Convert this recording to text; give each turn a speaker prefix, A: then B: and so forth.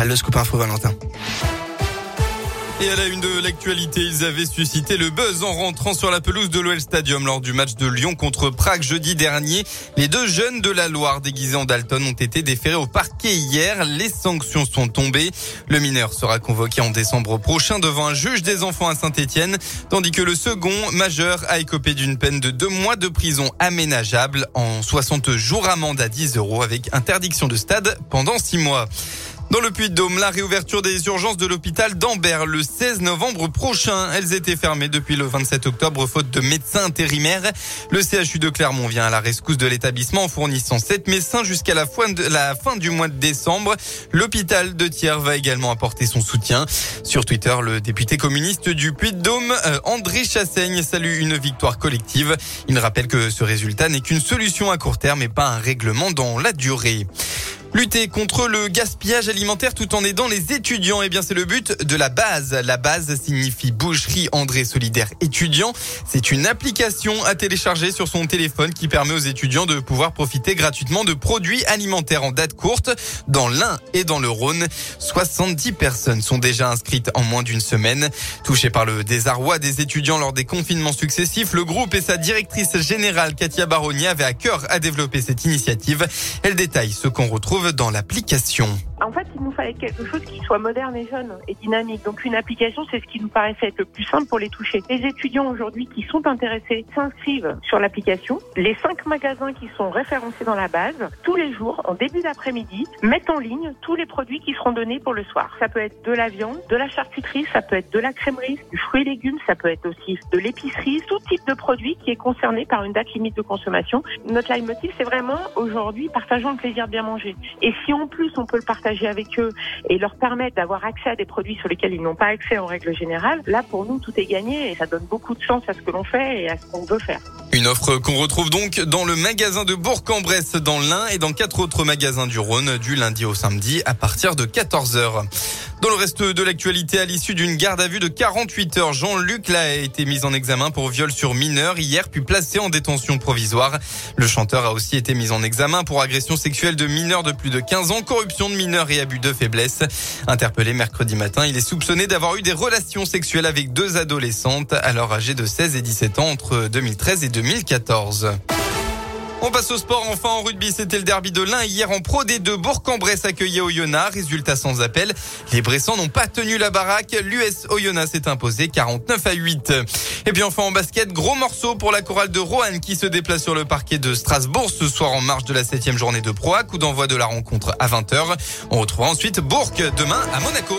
A: centrale. Le scoop Valentin.
B: Et à la une de l'actualité, ils avaient suscité le buzz en rentrant sur la pelouse de l'OL Stadium lors du match de Lyon contre Prague jeudi dernier. Les deux jeunes de la Loire déguisés en Dalton ont été déférés au parquet hier. Les sanctions sont tombées. Le mineur sera convoqué en décembre prochain devant un juge des enfants à Saint-Etienne, tandis que le second majeur a écopé d'une peine de deux mois de prison aménageable en 60 jours amende à 10 euros avec interdiction de stade pendant six mois. Dans le Puy-de-Dôme, la réouverture des urgences de l'hôpital d'Ambert le 16 novembre prochain. Elles étaient fermées depuis le 27 octobre faute de médecins intérimaires. Le CHU de Clermont vient à la rescousse de l'établissement en fournissant sept médecins jusqu'à la fin du mois de décembre. L'hôpital de Thiers va également apporter son soutien. Sur Twitter, le député communiste du Puy-de-Dôme, euh, André Chassaigne, salue une victoire collective. Il rappelle que ce résultat n'est qu'une solution à court terme et pas un règlement dans la durée. Lutter contre le gaspillage alimentaire tout en aidant les étudiants, eh bien c'est le but de la base. La base signifie boucherie André Solidaire étudiant. C'est une application à télécharger sur son téléphone qui permet aux étudiants de pouvoir profiter gratuitement de produits alimentaires en date courte dans l'Ain et dans le Rhône. 70 personnes sont déjà inscrites en moins d'une semaine. Touché par le désarroi des étudiants lors des confinements successifs, le groupe et sa directrice générale Katia Baroni avaient à cœur à développer cette initiative. Elle détaille ce qu'on retrouve dans l'application.
C: En fait, il nous fallait quelque chose qui soit moderne et jeune et dynamique. Donc une application, c'est ce qui nous paraissait être le plus simple pour les toucher. Les étudiants aujourd'hui qui sont intéressés s'inscrivent sur l'application. Les cinq magasins qui sont référencés dans la base, tous les jours, en début d'après-midi, mettent en ligne tous les produits qui seront donnés pour le soir. Ça peut être de la viande, de la charcuterie, ça peut être de la crèmerie, du fruit et légumes, ça peut être aussi de l'épicerie, tout type de produit qui est concerné par une date limite de consommation. Notre leitmotiv, c'est vraiment aujourd'hui partageons le plaisir de bien manger. Et si en plus on peut le partager avec eux et leur permettre d'avoir accès à des produits sur lesquels ils n'ont pas accès en règle générale, là pour nous tout est gagné et ça donne beaucoup de sens à ce que l'on fait et à ce qu'on veut faire.
B: Une offre qu'on retrouve donc dans le magasin de Bourg-en-Bresse dans l'Ain et dans quatre autres magasins du Rhône du lundi au samedi à partir de 14h. Dans le reste de l'actualité, à l'issue d'une garde à vue de 48 heures, Jean-Luc là a été mis en examen pour viol sur mineur hier, puis placé en détention provisoire. Le chanteur a aussi été mis en examen pour agression sexuelle de mineurs de plus de 15 ans, corruption de mineurs et abus de faiblesse. Interpellé mercredi matin, il est soupçonné d'avoir eu des relations sexuelles avec deux adolescentes, alors âgées de 16 et 17 ans entre 2013 et 2014. On passe au sport. Enfin, en rugby, c'était le derby de l'Ain hier en Pro D2. Bourg-en-Bresse accueillait Oyonnax. Résultat sans appel. Les Bressans n'ont pas tenu la baraque. L'US Oyonnax s'est imposé 49 à 8. Et puis enfin en basket, gros morceau pour la chorale de Roanne qui se déplace sur le parquet de Strasbourg ce soir en marge de la septième journée de Pro Coup d'envoi de la rencontre à 20h. On retrouvera ensuite Bourg demain à Monaco.